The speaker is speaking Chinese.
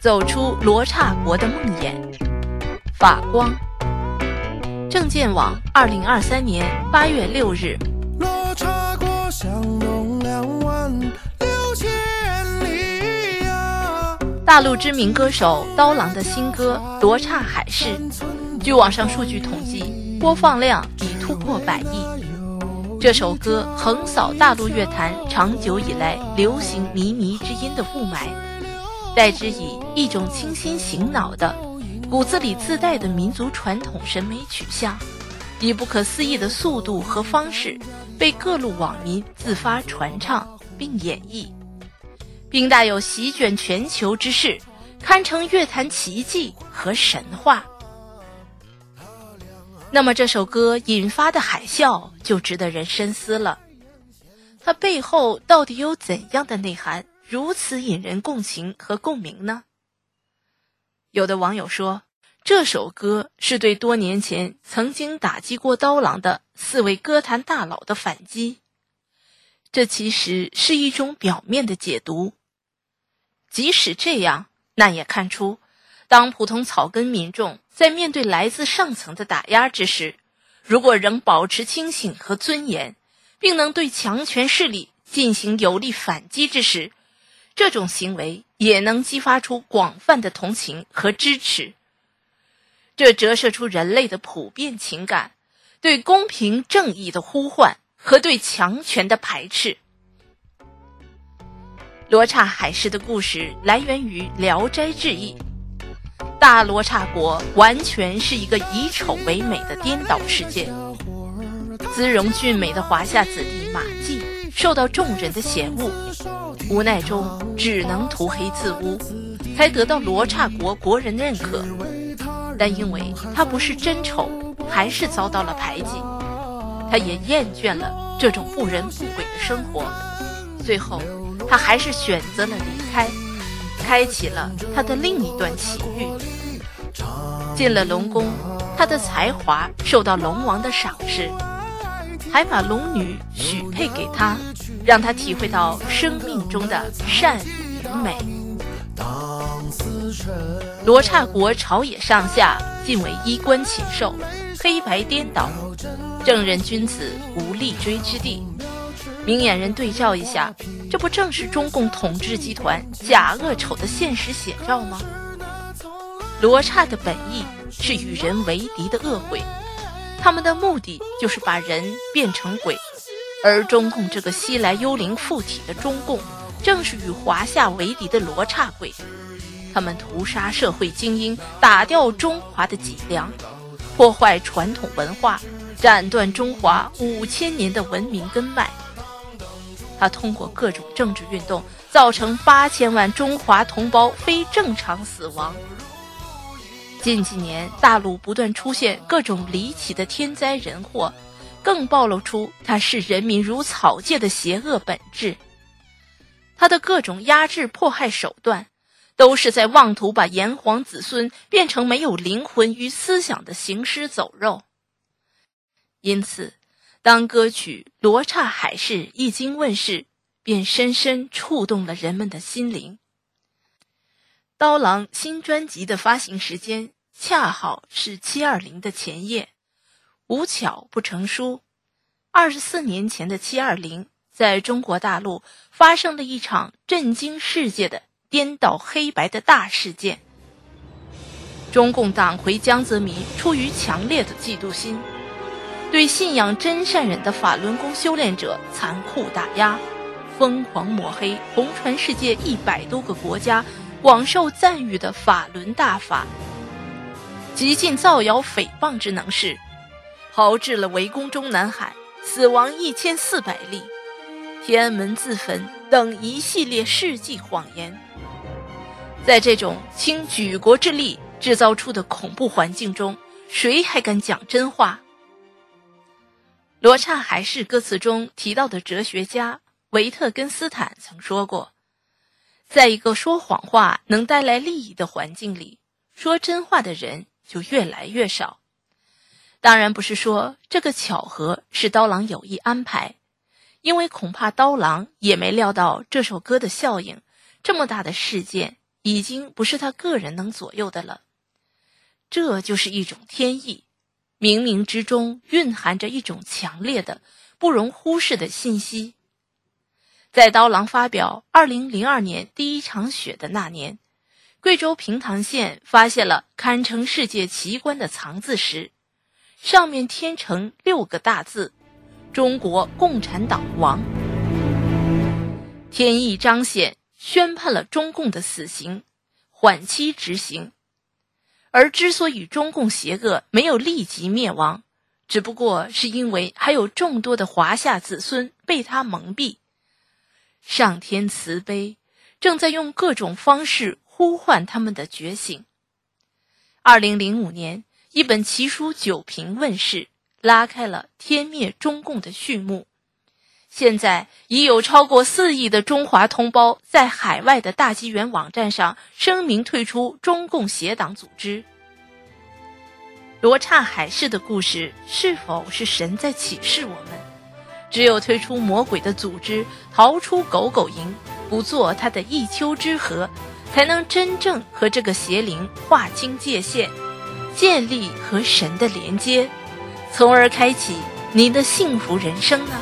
走出罗刹国的梦魇。法光。证件网，二零二三年八月六日。罗刹国响动两万六千里呀！大陆知名歌手刀郎的新歌《罗刹海市》，据网上数据统计，播放量已突破百亿。这首歌横扫大陆乐坛长久以来流行靡靡之音的雾霾，代之以一种清新醒脑的。骨子里自带的民族传统审美取向，以不可思议的速度和方式，被各路网民自发传唱并演绎，并带有席卷全球之势，堪称乐坛奇迹和神话。那么这首歌引发的海啸就值得人深思了，它背后到底有怎样的内涵，如此引人共情和共鸣呢？有的网友说，这首歌是对多年前曾经打击过刀郎的四位歌坛大佬的反击。这其实是一种表面的解读。即使这样，那也看出，当普通草根民众在面对来自上层的打压之时，如果仍保持清醒和尊严，并能对强权势力进行有力反击之时，这种行为。也能激发出广泛的同情和支持，这折射出人类的普遍情感，对公平正义的呼唤和对强权的排斥。罗刹海市的故事来源于《聊斋志异》，大罗刹国完全是一个以丑为美的颠倒世界，姿容俊美的华夏子弟马季受到众人的嫌恶。无奈中，只能涂黑自污，才得到罗刹国国人的认可。但因为他不是真丑，还是遭到了排挤。他也厌倦了这种不人不鬼的生活。最后，他还是选择了离开，开启了他的另一段奇遇。进了龙宫，他的才华受到龙王的赏识，还把龙女许他。让他体会到生命中的善与美。罗刹国朝野上下尽为衣冠禽兽，黑白颠倒，正人君子无立锥之地。明眼人对照一下，这不正是中共统治集团假恶丑的现实写照吗？罗刹的本意是与人为敌的恶鬼，他们的目的就是把人变成鬼。而中共这个西来幽灵附体的中共，正是与华夏为敌的罗刹鬼。他们屠杀社会精英，打掉中华的脊梁，破坏传统文化，斩断中华五千年的文明根脉。他通过各种政治运动，造成八千万中华同胞非正常死亡。近几年，大陆不断出现各种离奇的天灾人祸。更暴露出他视人民如草芥的邪恶本质。他的各种压制迫害手段，都是在妄图把炎黄子孙变成没有灵魂与思想的行尸走肉。因此，当歌曲《罗刹海市》一经问世，便深深触动了人们的心灵。刀郎新专辑的发行时间恰好是七二零的前夜。无巧不成书，二十四年前的七二零，在中国大陆发生了一场震惊世界的颠倒黑白的大事件。中共党魁江泽民出于强烈的嫉妒心，对信仰真善忍的法轮功修炼者残酷打压，疯狂抹黑红传世界一百多个国家广受赞誉的法轮大法，极尽造谣诽谤之能事。炮制了围攻中南海，死亡一千四百例，天安门自焚等一系列世纪谎言。在这种倾举国之力制造出的恐怖环境中，谁还敢讲真话？罗刹海市歌词中提到的哲学家维特根斯坦曾说过，在一个说谎话能带来利益的环境里，说真话的人就越来越少。当然不是说这个巧合是刀郎有意安排，因为恐怕刀郎也没料到这首歌的效应，这么大的事件已经不是他个人能左右的了。这就是一种天意，冥冥之中蕴含着一种强烈的、不容忽视的信息。在刀郎发表二零零二年第一场雪的那年，贵州平塘县发现了堪称世界奇观的藏字石，上面天成六个大字：“中国共产党亡”。天意彰显，宣判了中共的死刑，缓期执行。而之所以中共邪恶没有立即灭亡，只不过是因为还有众多的华夏子孙被他蒙蔽。上天慈悲，正在用各种方式呼唤他们的觉醒。二零零五年，一本奇书《九评》问世，拉开了天灭中共的序幕。现在已有超过四亿的中华同胞在海外的大纪元网站上声明退出中共邪党组织。罗刹海市的故事是否是神在启示我们？只有退出魔鬼的组织，逃出狗狗营，不做他的一丘之貉，才能真正和这个邪灵划清界限，建立和神的连接，从而开启您的幸福人生呢？